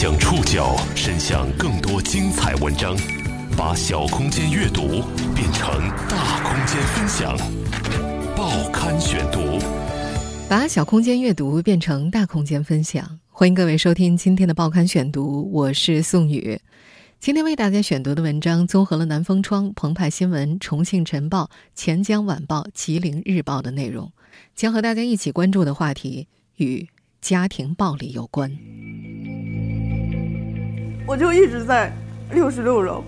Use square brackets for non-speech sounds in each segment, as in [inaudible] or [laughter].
将触角伸向更多精彩文章，把小空间阅读变成大空间分享。报刊选读，把小空间阅读变成大空间分享。欢迎各位收听今天的报刊选读，我是宋宇。今天为大家选读的文章综合了南风窗、澎湃新闻、重庆晨报、钱江晚报、吉林日报的内容，将和大家一起关注的话题与家庭暴力有关。我就一直在六十六楼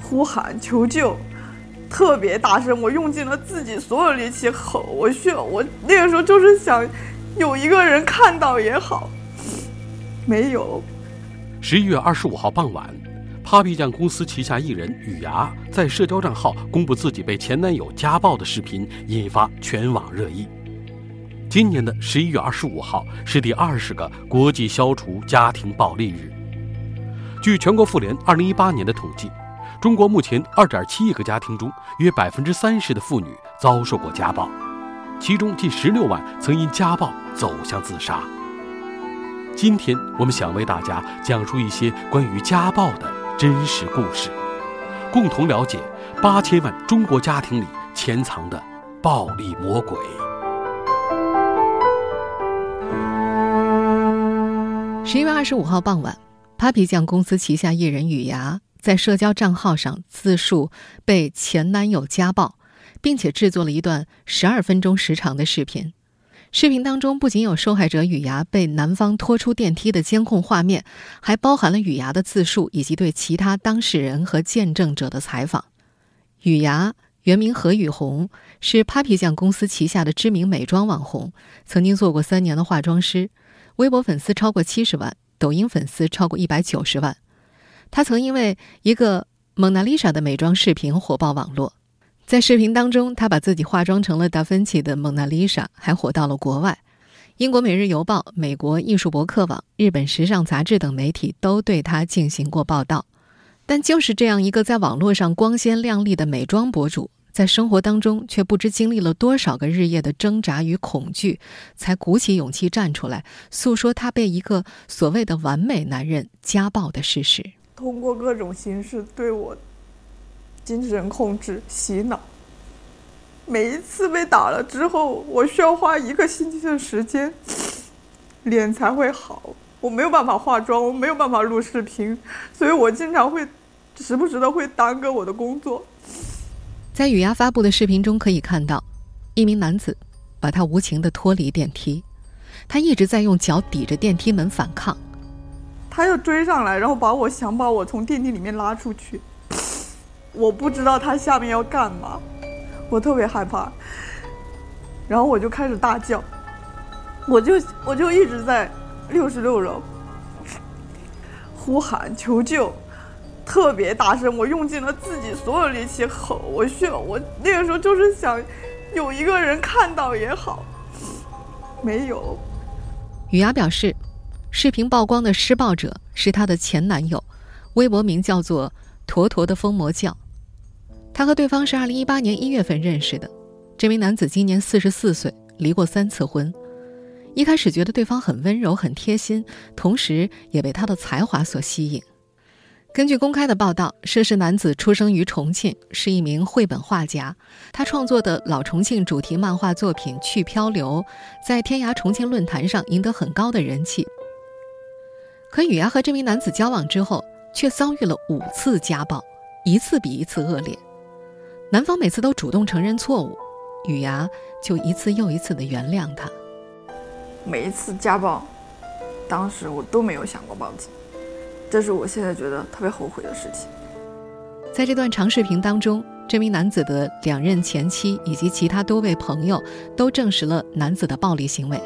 呼喊求救，特别大声，我用尽了自己所有力气吼，我需要我那个时候就是想有一个人看到也好，没有。十一月二十五号傍晚，Papi 酱公司旗下艺人雨芽在社交账号公布自己被前男友家暴的视频，引发全网热议。今年的十一月二十五号是第二十个国际消除家庭暴力日。据全国妇联二零一八年的统计，中国目前二点七亿个家庭中，约百分之三十的妇女遭受过家暴，其中近十六万曾因家暴走向自杀。今天我们想为大家讲述一些关于家暴的真实故事，共同了解八千万中国家庭里潜藏的暴力魔鬼。十一月二十五号傍晚。Papi 酱公司旗下艺人雨芽在社交账号上自述被前男友家暴，并且制作了一段十二分钟时长的视频。视频当中不仅有受害者雨芽被男方拖出电梯的监控画面，还包含了雨芽的自述以及对其他当事人和见证者的采访。雨芽原名何雨红，是 Papi 酱公司旗下的知名美妆网红，曾经做过三年的化妆师，微博粉丝超过七十万。抖音粉丝超过一百九十万，他曾因为一个蒙娜丽莎的美妆视频火爆网络。在视频当中，他把自己化妆成了达芬奇的蒙娜丽莎，还火到了国外。英国《每日邮报》、美国艺术博客网、日本时尚杂志等媒体都对他进行过报道。但就是这样一个在网络上光鲜亮丽的美妆博主。在生活当中，却不知经历了多少个日夜的挣扎与恐惧，才鼓起勇气站出来，诉说他被一个所谓的完美男人家暴的事实。通过各种形式对我精神控制、洗脑。每一次被打了之后，我需要花一个星期的时间，脸才会好。我没有办法化妆，我没有办法录视频，所以我经常会时不时的会耽搁我的工作。在雨芽发布的视频中可以看到，一名男子把他无情的拖离电梯，他一直在用脚抵着电梯门反抗。他又追上来，然后把我想把我从电梯里面拉出去。我不知道他下面要干嘛，我特别害怕。然后我就开始大叫，我就我就一直在六十六楼呼喊求救。特别大声，我用尽了自己所有力气吼，我需要我那个时候就是想有一个人看到也好，没有。雨芽表示，视频曝光的施暴者是她的前男友，微博名叫做“坨坨的疯魔教”。她和对方是二零一八年一月份认识的，这名男子今年四十四岁，离过三次婚。一开始觉得对方很温柔、很贴心，同时也被他的才华所吸引。根据公开的报道，涉事男子出生于重庆，是一名绘本画家。他创作的老重庆主题漫画作品《去漂流》在天涯重庆论坛上赢得很高的人气。可雨芽和这名男子交往之后，却遭遇了五次家暴，一次比一次恶劣。男方每次都主动承认错误，雨芽就一次又一次的原谅他。每一次家暴，当时我都没有想过报警。这是我现在觉得特别后悔的事情。在这段长视频当中，这名男子的两任前妻以及其他多位朋友都证实了男子的暴力行为。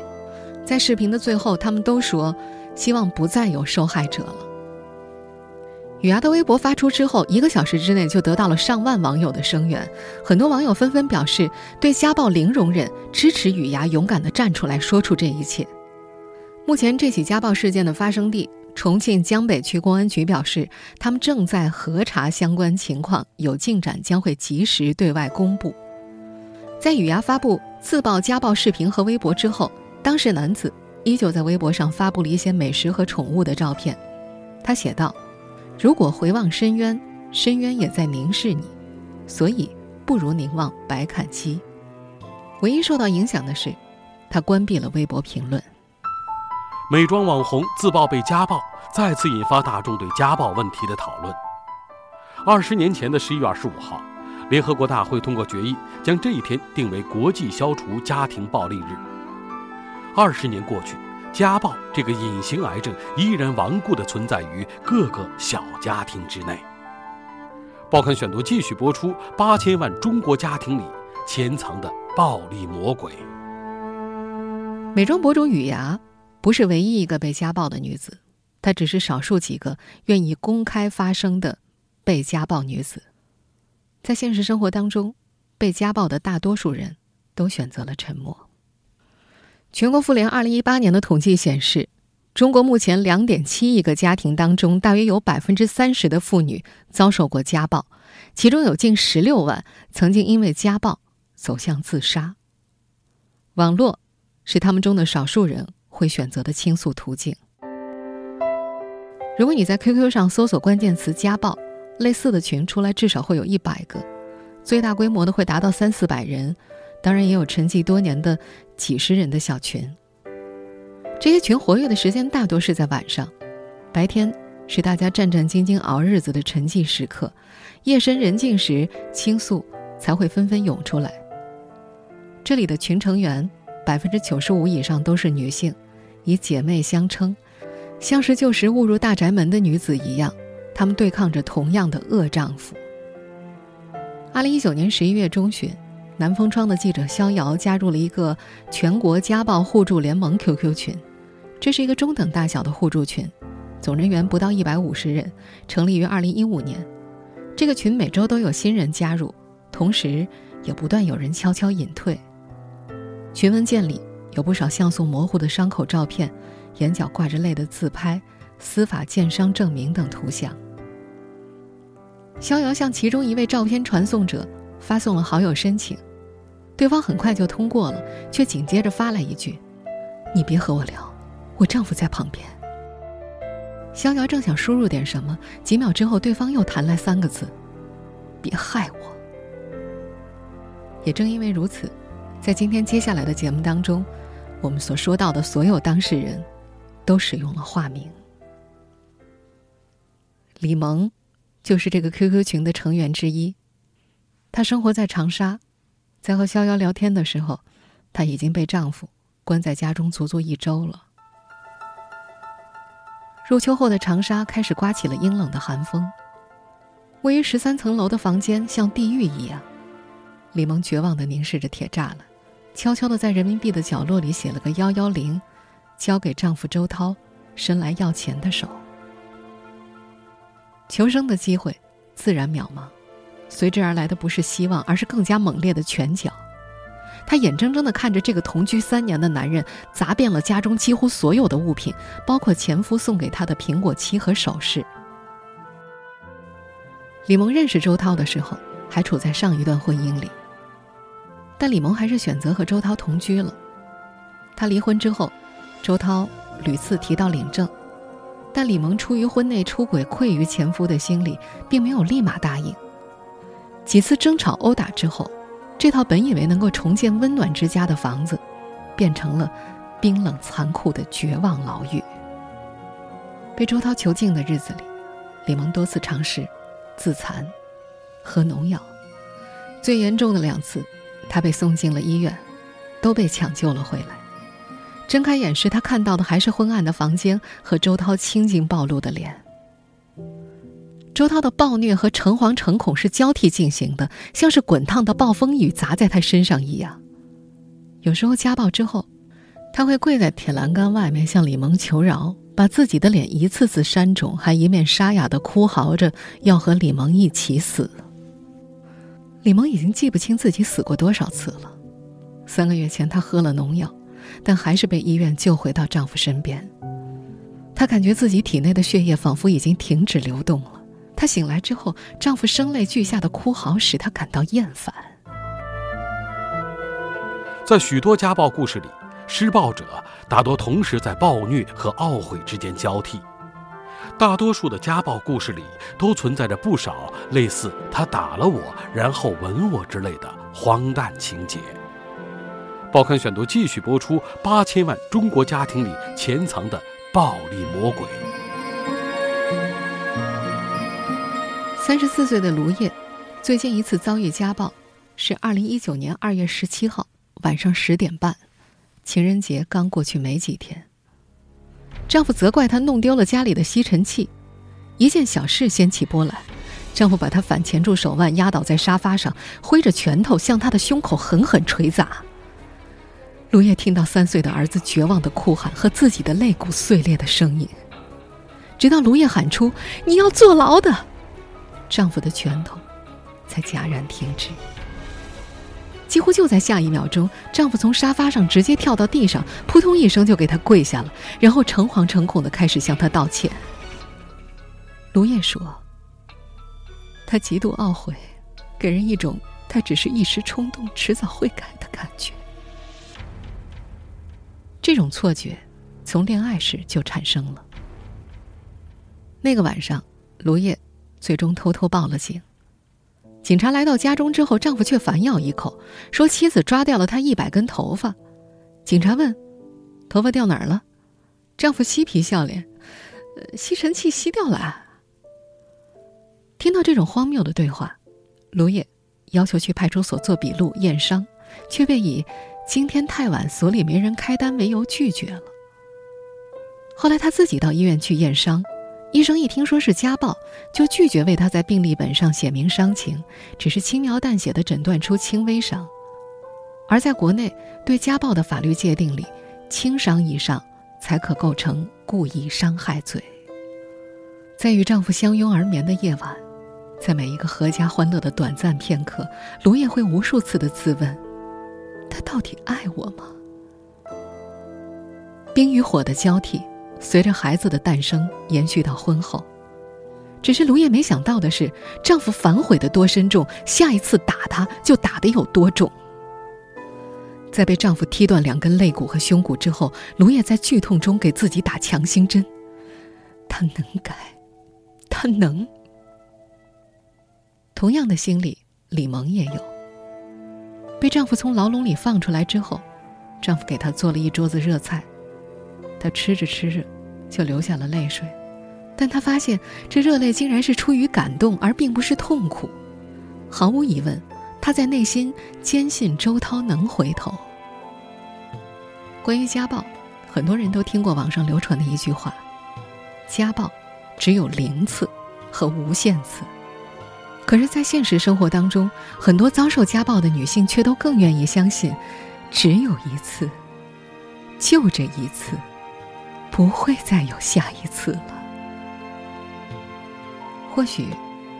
在视频的最后，他们都说希望不再有受害者了。雨芽的微博发出之后，一个小时之内就得到了上万网友的声援，很多网友纷纷表示对家暴零容忍，支持雨芽勇敢地站出来说出这一切。目前，这起家暴事件的发生地。重庆江北区公安局表示，他们正在核查相关情况，有进展将会及时对外公布。在雨芽发布自曝家暴视频和微博之后，当事男子依旧在微博上发布了一些美食和宠物的照片。他写道：“如果回望深渊，深渊也在凝视你，所以不如凝望白砍鸡。”唯一受到影响的是，他关闭了微博评论。美妆网红自曝被家暴，再次引发大众对家暴问题的讨论。二十年前的十一月二十五号，联合国大会通过决议，将这一天定为国际消除家庭暴力日。二十年过去，家暴这个隐形癌症依然顽固地存在于各个小家庭之内。报刊选读继续播出：八千万中国家庭里潜藏的暴力魔鬼。美妆博主雨芽不是唯一一个被家暴的女子，她只是少数几个愿意公开发声的被家暴女子。在现实生活当中，被家暴的大多数人都选择了沉默。全国妇联二零一八年的统计显示，中国目前两点七亿个家庭当中，大约有百分之三十的妇女遭受过家暴，其中有近十六万曾经因为家暴走向自杀。网络是他们中的少数人会选择的倾诉途径。如果你在 QQ 上搜索关键词“家暴”，类似的群出来至少会有一百个，最大规模的会达到三四百人。当然，也有沉寂多年的几十人的小群。这些群活跃的时间大多是在晚上，白天是大家战战兢兢熬日子的沉寂时刻，夜深人静时倾诉才会纷纷涌出来。这里的群成员百分之九十五以上都是女性，以姐妹相称，像是旧时误入大宅门的女子一样，她们对抗着同样的恶丈夫。二零一九年十一月中旬。南风窗的记者逍遥加入了一个全国家暴互助联盟 QQ 群，这是一个中等大小的互助群，总人员不到一百五十人，成立于二零一五年。这个群每周都有新人加入，同时也不断有人悄悄隐退。群文件里有不少像素模糊的伤口照片，眼角挂着泪的自拍、司法鉴伤证明等图像。逍遥向其中一位照片传送者发送了好友申请。对方很快就通过了，却紧接着发来一句：“你别和我聊，我丈夫在旁边。”逍遥正想输入点什么，几秒之后，对方又弹来三个字：“别害我。”也正因为如此，在今天接下来的节目当中，我们所说到的所有当事人，都使用了化名。李萌，就是这个 QQ 群的成员之一，她生活在长沙。在和逍遥聊天的时候，她已经被丈夫关在家中足足一周了。入秋后的长沙开始刮起了阴冷的寒风，位于十三层楼的房间像地狱一样。李萌绝望地凝视着铁栅栏，悄悄地在人民币的角落里写了个幺幺零，交给丈夫周涛伸来要钱的手。求生的机会自然渺茫。随之而来的不是希望，而是更加猛烈的拳脚。她眼睁睁地看着这个同居三年的男人砸遍了家中几乎所有的物品，包括前夫送给她的苹果七和首饰。李萌认识周涛的时候，还处在上一段婚姻里，但李萌还是选择和周涛同居了。他离婚之后，周涛屡次提到领证，但李萌出于婚内出轨愧于前夫的心理，并没有立马答应。几次争吵殴打之后，这套本以为能够重建温暖之家的房子，变成了冰冷残酷的绝望牢狱。被周涛囚禁的日子里，李萌多次尝试自残、喝农药，最严重的两次，他被送进了医院，都被抢救了回来。睁开眼时，他看到的还是昏暗的房间和周涛青筋暴露的脸。周涛的暴虐和诚惶诚恐是交替进行的，像是滚烫的暴风雨砸在他身上一样。有时候家暴之后，他会跪在铁栏杆外面向李萌求饶，把自己的脸一次次扇肿，还一面沙哑的哭嚎着要和李萌一起死。李萌已经记不清自己死过多少次了。三个月前，她喝了农药，但还是被医院救回到丈夫身边。她感觉自己体内的血液仿佛已经停止流动了。她醒来之后，丈夫声泪俱下的哭嚎使她感到厌烦。在许多家暴故事里，施暴者大多同时在暴虐和懊悔之间交替。大多数的家暴故事里都存在着不少类似“他打了我，然后吻我”之类的荒诞情节。报刊选读继续播出：八千万中国家庭里潜藏的暴力魔鬼。三十四岁的卢烨，最近一次遭遇家暴，是二零一九年二月十七号晚上十点半，情人节刚过去没几天。丈夫责怪她弄丢了家里的吸尘器，一件小事掀起波澜，丈夫把她反钳住手腕，压倒在沙发上，挥着拳头向她的胸口狠狠捶砸。卢叶听到三岁的儿子绝望的哭喊和自己的肋骨碎裂的声音，直到卢叶喊出“你要坐牢的”。丈夫的拳头才戛然停止。几乎就在下一秒钟，丈夫从沙发上直接跳到地上，扑通一声就给她跪下了，然后诚惶诚恐的开始向她道歉。卢燕说：“他极度懊悔，给人一种他只是一时冲动，迟早会改的感觉。这种错觉从恋爱时就产生了。那个晚上，卢叶。”最终偷偷报了警。警察来到家中之后，丈夫却反咬一口，说妻子抓掉了他一百根头发。警察问：“头发掉哪儿了？”丈夫嬉皮笑脸：“吸尘器吸掉了。”听到这种荒谬的对话，卢烨要求去派出所做笔录验伤，却被以今天太晚，所里没人开单为由拒绝了。后来他自己到医院去验伤。医生一听说是家暴，就拒绝为他在病历本上写明伤情，只是轻描淡写的诊断出轻微伤。而在国内对家暴的法律界定里，轻伤以上才可构成故意伤害罪。在与丈夫相拥而眠的夜晚，在每一个阖家欢乐的短暂片刻，卢叶会无数次的自问：他到底爱我吗？冰与火的交替。随着孩子的诞生，延续到婚后，只是卢叶没想到的是，丈夫反悔的多深重，下一次打她就打得有多重。在被丈夫踢断两根肋骨和胸骨之后，卢叶在剧痛中给自己打强心针。他能改，他能。同样的心理，李萌也有。被丈夫从牢笼里放出来之后，丈夫给她做了一桌子热菜。她吃着吃着，就流下了泪水，但她发现这热泪竟然是出于感动，而并不是痛苦。毫无疑问，她在内心坚信周涛能回头。关于家暴，很多人都听过网上流传的一句话：家暴只有零次和无限次。可是，在现实生活当中，很多遭受家暴的女性却都更愿意相信，只有一次，就这一次。不会再有下一次了。或许，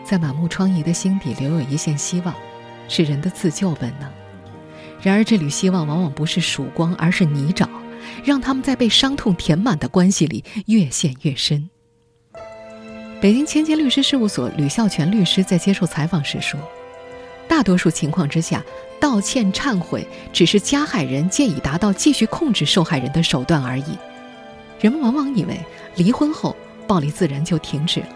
在满目疮痍的心底留有一线希望，是人的自救本能。然而，这缕希望往往不是曙光，而是泥沼，让他们在被伤痛填满的关系里越陷越深。北京千金律师事务所吕孝全律师在接受采访时说：“大多数情况之下，道歉忏悔只是加害人借以达到继续控制受害人的手段而已。”人们往往以为离婚后暴力自然就停止了，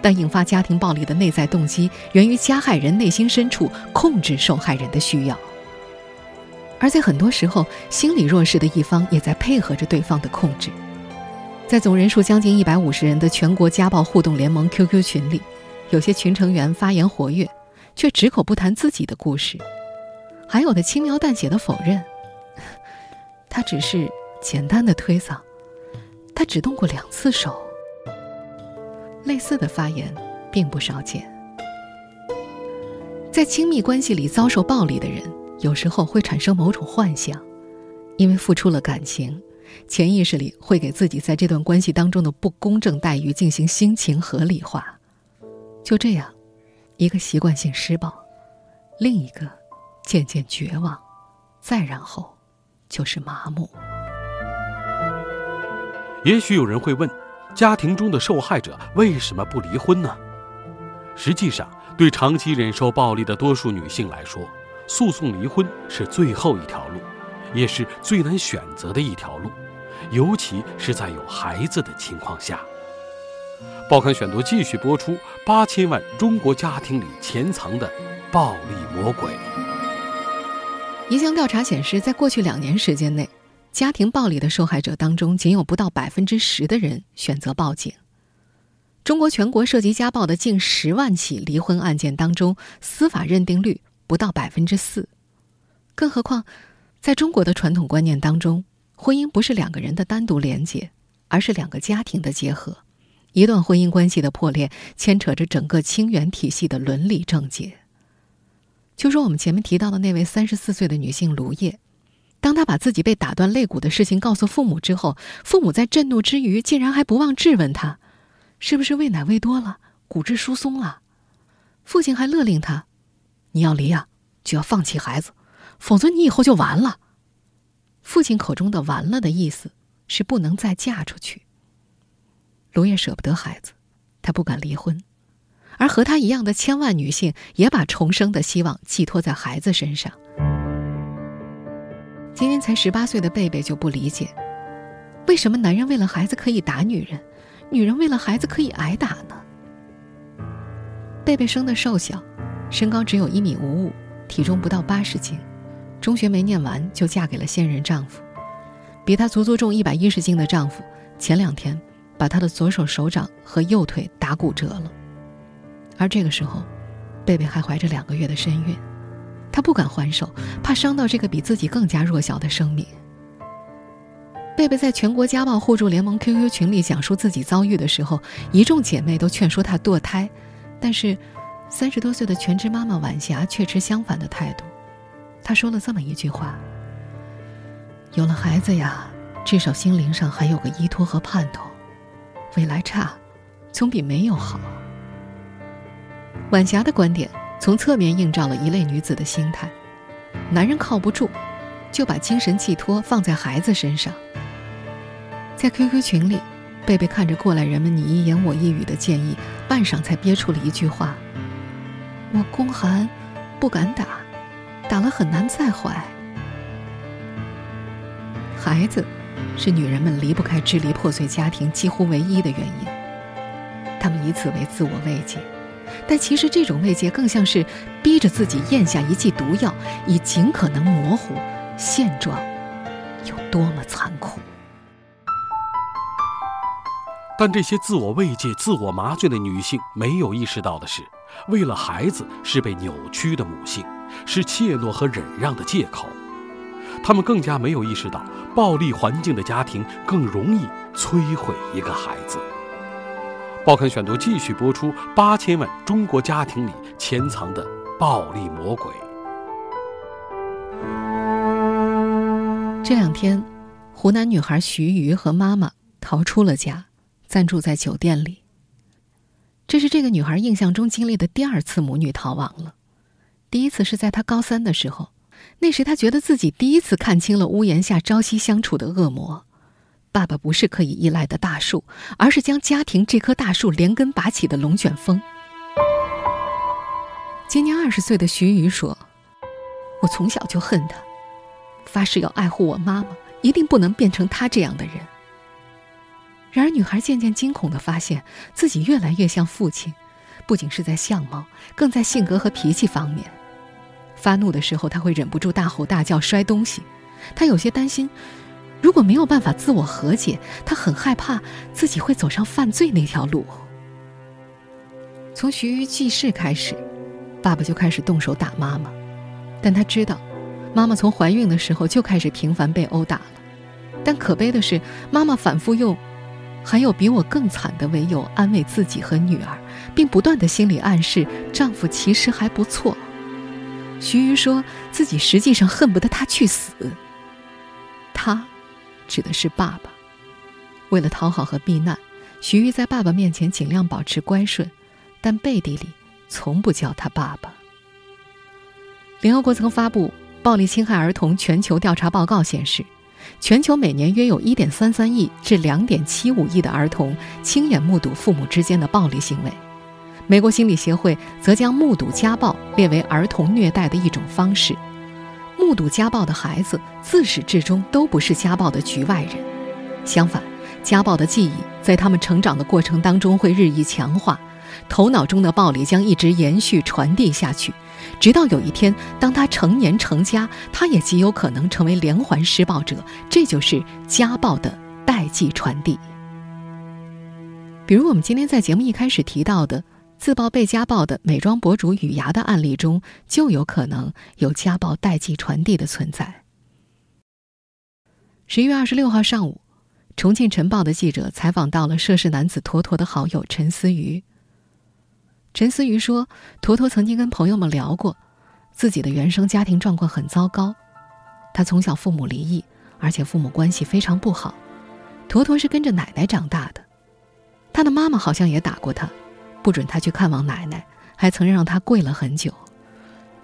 但引发家庭暴力的内在动机源于加害人内心深处控制受害人的需要，而在很多时候，心理弱势的一方也在配合着对方的控制。在总人数将近一百五十人的全国家暴互动联盟 QQ 群里，有些群成员发言活跃，却只口不谈自己的故事；还有的轻描淡写的否认，[laughs] 他只是简单的推搡。他只动过两次手。类似的发言并不少见。在亲密关系里遭受暴力的人，有时候会产生某种幻想，因为付出了感情，潜意识里会给自己在这段关系当中的不公正待遇进行心情合理化。就这样，一个习惯性施暴，另一个渐渐绝望，再然后就是麻木。也许有人会问：家庭中的受害者为什么不离婚呢？实际上，对长期忍受暴力的多数女性来说，诉讼离婚是最后一条路，也是最难选择的一条路，尤其是在有孩子的情况下。报刊选读继续播出：八千万中国家庭里潜藏的暴力魔鬼。一项调查显示，在过去两年时间内，家庭暴力的受害者当中，仅有不到百分之十的人选择报警。中国全国涉及家暴的近十万起离婚案件当中，司法认定率不到百分之四。更何况，在中国的传统观念当中，婚姻不是两个人的单独连结，而是两个家庭的结合。一段婚姻关系的破裂，牵扯着整个清源体系的伦理症结。就说我们前面提到的那位三十四岁的女性卢叶，当她把自己被打断肋骨的事情告诉父母之后，父母在震怒之余，竟然还不忘质问她，是不是喂奶喂多了，骨质疏松了？父亲还勒令她：“你要离呀，就要放弃孩子，否则你以后就完了。”父亲口中的“完了”的意思是不能再嫁出去。卢叶舍不得孩子，她不敢离婚，而和她一样的千万女性也把重生的希望寄托在孩子身上。今年才十八岁的贝贝就不理解，为什么男人为了孩子可以打女人，女人为了孩子可以挨打呢？贝贝生的瘦小，身高只有一米五五，体重不到八十斤，中学没念完就嫁给了现任丈夫，比她足足重一百一十斤的丈夫，前两天。把她的左手手掌和右腿打骨折了，而这个时候，贝贝还怀着两个月的身孕，他不敢还手，怕伤到这个比自己更加弱小的生命。贝贝在全国家暴互助联盟 QQ 群里讲述自己遭遇的时候，一众姐妹都劝说她堕胎，但是，三十多岁的全职妈妈晚霞却持相反的态度。她说了这么一句话：“有了孩子呀，至少心灵上还有个依托和盼头。”未来差，总比没有好。晚霞的观点从侧面映照了一类女子的心态：男人靠不住，就把精神寄托放在孩子身上。在 QQ 群里，贝贝看着过来人们你一言我一语的建议，半晌才憋出了一句话：“我宫寒，不敢打，打了很难再怀。”孩子。是女人们离不开支离破碎家庭几乎唯一的原因。她们以此为自我慰藉，但其实这种慰藉更像是逼着自己咽下一剂毒药，以尽可能模糊现状有多么残酷。但这些自我慰藉、自我麻醉的女性没有意识到的是，为了孩子是被扭曲的母性，是怯懦和忍让的借口。她们更加没有意识到，暴力环境的家庭更容易摧毁一个孩子。报刊选读继续播出：八千万中国家庭里潜藏的暴力魔鬼。这两天，湖南女孩徐瑜和妈妈逃出了家，暂住在酒店里。这是这个女孩印象中经历的第二次母女逃亡了。第一次是在她高三的时候。那时，她觉得自己第一次看清了屋檐下朝夕相处的恶魔。爸爸不是可以依赖的大树，而是将家庭这棵大树连根拔起的龙卷风。今年二十岁的徐宇说：“我从小就恨他，发誓要爱护我妈妈，一定不能变成他这样的人。”然而，女孩渐渐惊恐的发现自己越来越像父亲，不仅是在相貌，更在性格和脾气方面。发怒的时候，他会忍不住大吼大叫、摔东西。他有些担心，如果没有办法自我和解，他很害怕自己会走上犯罪那条路。从徐瑜记事开始，爸爸就开始动手打妈妈，但他知道，妈妈从怀孕的时候就开始频繁被殴打了。但可悲的是，妈妈反复用“还有比我更惨的”为由安慰自己和女儿，并不断的心理暗示丈夫其实还不错。徐瑜说自己实际上恨不得他去死。他，指的是爸爸。为了讨好和避难，徐玉在爸爸面前尽量保持乖顺，但背地里从不叫他爸爸。联合国曾发布《暴力侵害儿童全球调查报告》显示，全球每年约有一点三三亿至两点七五亿的儿童亲眼目睹父母之间的暴力行为。美国心理协会则将目睹家暴列为儿童虐待的一种方式。目睹家暴的孩子自始至终都不是家暴的局外人，相反，家暴的记忆在他们成长的过程当中会日益强化，头脑中的暴力将一直延续传递下去，直到有一天，当他成年成家，他也极有可能成为连环施暴者。这就是家暴的代际传递。比如我们今天在节目一开始提到的。自曝被家暴的美妆博主雨芽的案例中，就有可能有家暴代际传递的存在。十一月二十六号上午，重庆晨报的记者采访到了涉事男子坨坨的好友陈思瑜。陈思瑜说，坨坨曾经跟朋友们聊过，自己的原生家庭状况很糟糕，他从小父母离异，而且父母关系非常不好。坨坨是跟着奶奶长大的，他的妈妈好像也打过他。不准他去看望奶奶，还曾让他跪了很久。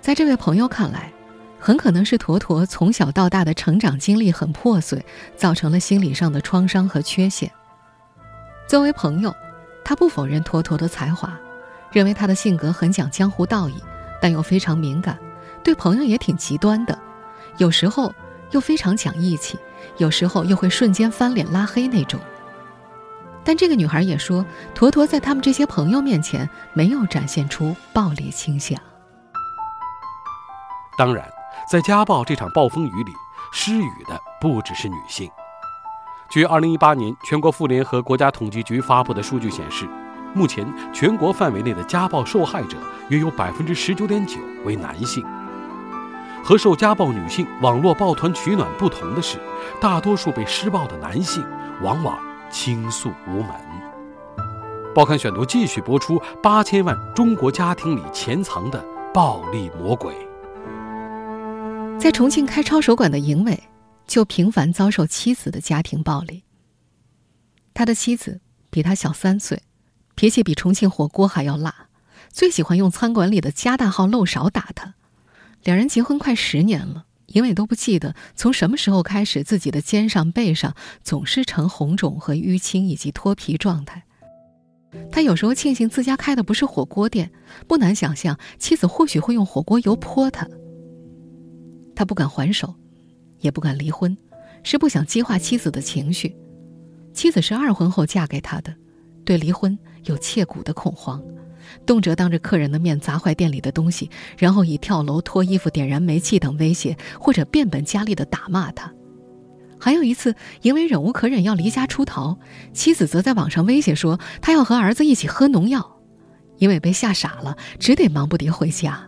在这位朋友看来，很可能是坨坨从小到大的成长经历很破碎，造成了心理上的创伤和缺陷。作为朋友，他不否认坨坨的才华，认为他的性格很讲江湖道义，但又非常敏感，对朋友也挺极端的，有时候又非常讲义气，有时候又会瞬间翻脸拉黑那种。但这个女孩也说，坨坨在他们这些朋友面前没有展现出暴力倾向。当然，在家暴这场暴风雨里，失语的不只是女性。据2018年全国妇联和国家统计局发布的数据显示，目前全国范围内的家暴受害者约有19.9%为男性。和受家暴女性网络抱团取暖不同的是，大多数被施暴的男性往往。倾诉无门。报刊选读继续播出：八千万中国家庭里潜藏的暴力魔鬼。在重庆开抄手馆的尹伟，就频繁遭受妻子的家庭暴力。他的妻子比他小三岁，脾气比重庆火锅还要辣，最喜欢用餐馆里的加大号漏勺打他。两人结婚快十年了。因为都不记得从什么时候开始，自己的肩上、背上总是呈红肿和淤青以及脱皮状态。他有时候庆幸自家开的不是火锅店，不难想象妻子或许会用火锅油泼他。他不敢还手，也不敢离婚，是不想激化妻子的情绪。妻子是二婚后嫁给他的，对离婚有切骨的恐慌。动辄当着客人的面砸坏店里的东西，然后以跳楼、脱衣服、点燃煤气等威胁，或者变本加厉的打骂他。还有一次，因为忍无可忍要离家出逃，妻子则在网上威胁说他要和儿子一起喝农药，因为被吓傻了，只得忙不迭回家。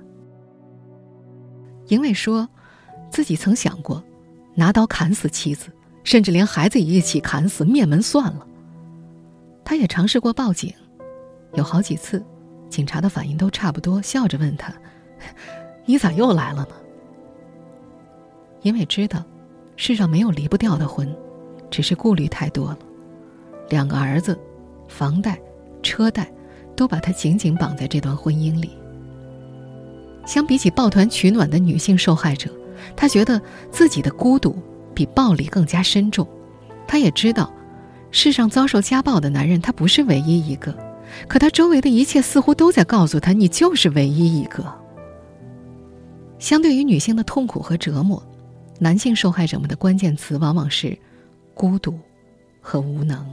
因为说，自己曾想过拿刀砍死妻子，甚至连孩子也一起砍死灭门算了。他也尝试过报警，有好几次。警察的反应都差不多，笑着问他：“ [laughs] 你咋又来了呢？”因为知道，世上没有离不掉的婚，只是顾虑太多了。两个儿子，房贷、车贷，都把他紧紧绑在这段婚姻里。相比起抱团取暖的女性受害者，他觉得自己的孤独比暴力更加深重。他也知道，世上遭受家暴的男人，他不是唯一一个。可他周围的一切似乎都在告诉他：“你就是唯一一个。”相对于女性的痛苦和折磨，男性受害者们的关键词往往是孤独和无能。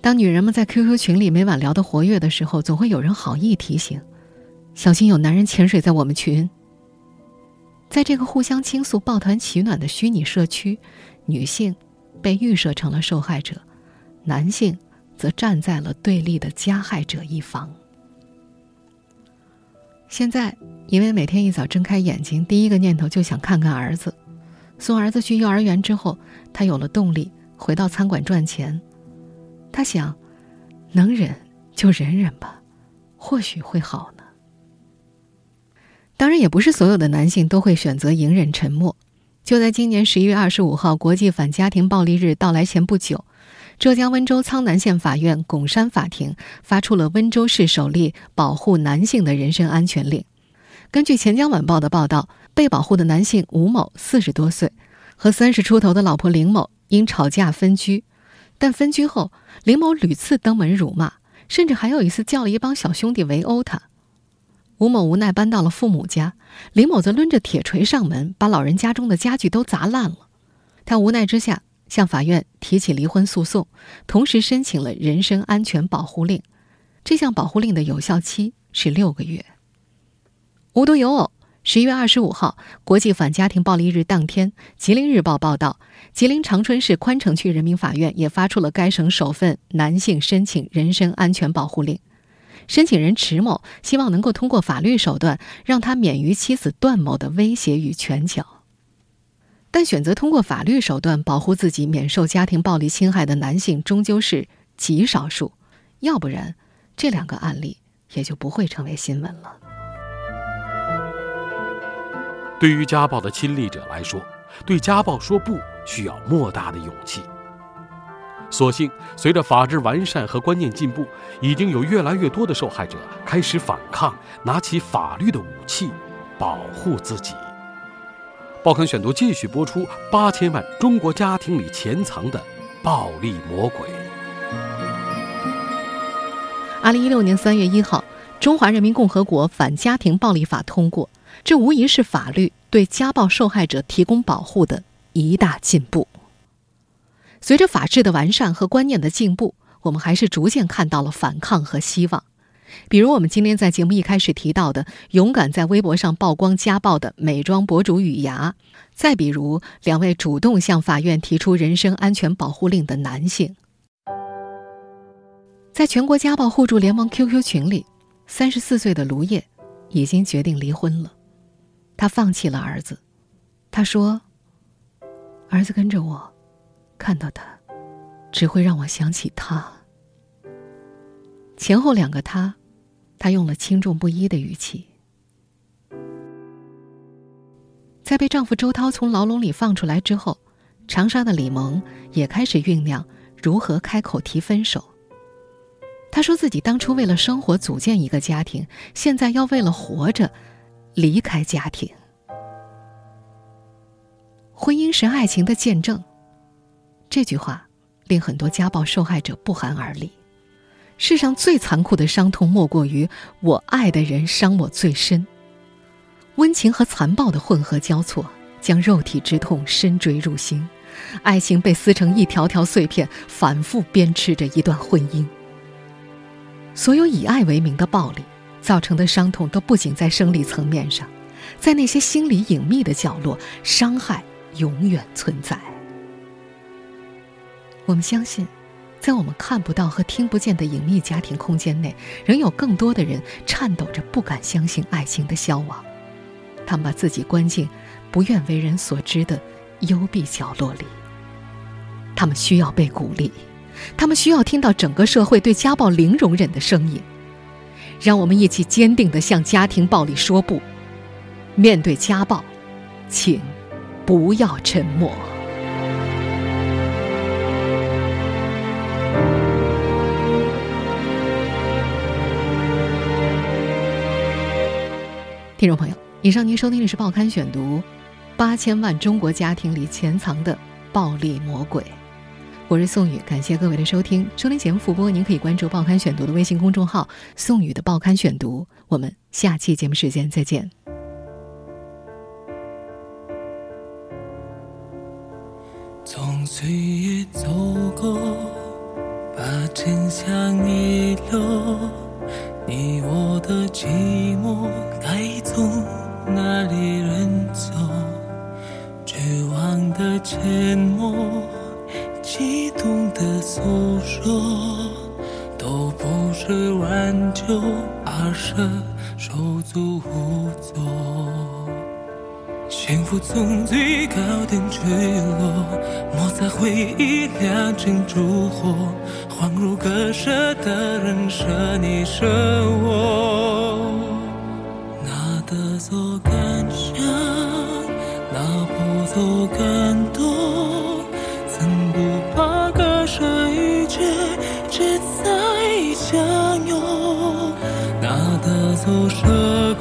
当女人们在 QQ 群里每晚聊得活跃的时候，总会有人好意提醒：“小心有男人潜水在我们群。”在这个互相倾诉、抱团取暖的虚拟社区，女性被预设成了受害者，男性。则站在了对立的加害者一方。现在，因为每天一早睁开眼睛，第一个念头就想看看儿子。送儿子去幼儿园之后，他有了动力，回到餐馆赚钱。他想，能忍就忍忍吧，或许会好呢。当然，也不是所有的男性都会选择隐忍沉默。就在今年十一月二十五号国际反家庭暴力日到来前不久。浙江温州苍南县法院拱山法庭发出了温州市首例保护男性的人身安全令。根据钱江晚报的报道，被保护的男性吴某四十多岁，和三十出头的老婆林某因吵架分居。但分居后，林某屡次登门辱骂，甚至还有一次叫了一帮小兄弟围殴他。吴某无奈搬到了父母家，林某则抡着铁锤上门，把老人家中的家具都砸烂了。他无奈之下向法院提起离婚诉讼，同时申请了人身安全保护令。这项保护令的有效期是六个月。无独有偶，十一月二十五号，国际反家庭暴力日当天，《吉林日报》报道，吉林长春市宽城区人民法院也发出了该省首份男性申请人身安全保护令。申请人迟某希望能够通过法律手段让他免于妻子段某的威胁与拳脚，但选择通过法律手段保护自己免受家庭暴力侵害的男性终究是极少数，要不然。这两个案例也就不会成为新闻了。对于家暴的亲历者来说，对家暴说不需要莫大的勇气。所幸，随着法制完善和观念进步，已经有越来越多的受害者开始反抗，拿起法律的武器，保护自己。报刊选读继续播出：八千万中国家庭里潜藏的暴力魔鬼。二零一六年三月一号，《中华人民共和国反家庭暴力法》通过，这无疑是法律对家暴受害者提供保护的一大进步。随着法治的完善和观念的进步，我们还是逐渐看到了反抗和希望。比如，我们今天在节目一开始提到的勇敢在微博上曝光家暴的美妆博主雨芽，再比如两位主动向法院提出人身安全保护令的男性。在全国家暴互助联盟 QQ 群里，三十四岁的卢烨已经决定离婚了。他放弃了儿子，他说：“儿子跟着我，看到他，只会让我想起他。”前后两个他，他用了轻重不一的语气。在被丈夫周涛从牢笼里放出来之后，长沙的李萌也开始酝酿如何开口提分手。她说自己当初为了生活组建一个家庭，现在要为了活着离开家庭。婚姻是爱情的见证。这句话令很多家暴受害者不寒而栗。世上最残酷的伤痛，莫过于我爱的人伤我最深。温情和残暴的混合交错，将肉体之痛深坠入心，爱情被撕成一条条碎片，反复鞭笞着一段婚姻。所有以爱为名的暴力造成的伤痛，都不仅在生理层面上，在那些心理隐秘的角落，伤害永远存在。我们相信，在我们看不到和听不见的隐秘家庭空间内，仍有更多的人颤抖着，不敢相信爱情的消亡。他们把自己关进不愿为人所知的幽闭角落里。他们需要被鼓励。他们需要听到整个社会对家暴零容忍的声音，让我们一起坚定地向家庭暴力说不。面对家暴，请不要沉默。听众朋友，以上您收听的是《报刊选读》，八千万中国家庭里潜藏的暴力魔鬼。我是宋宇，感谢各位的收听。收听节目复播，您可以关注《报刊选读》的微信公众号“宋宇的报刊选读”。我们下期节目时间再见。从最高点坠落，摩擦回忆两成烛火，恍如割舍的人舍你舍我，拿得走感伤，拿不走感动。怎不怕割舍一切，只在相拥，拿得走时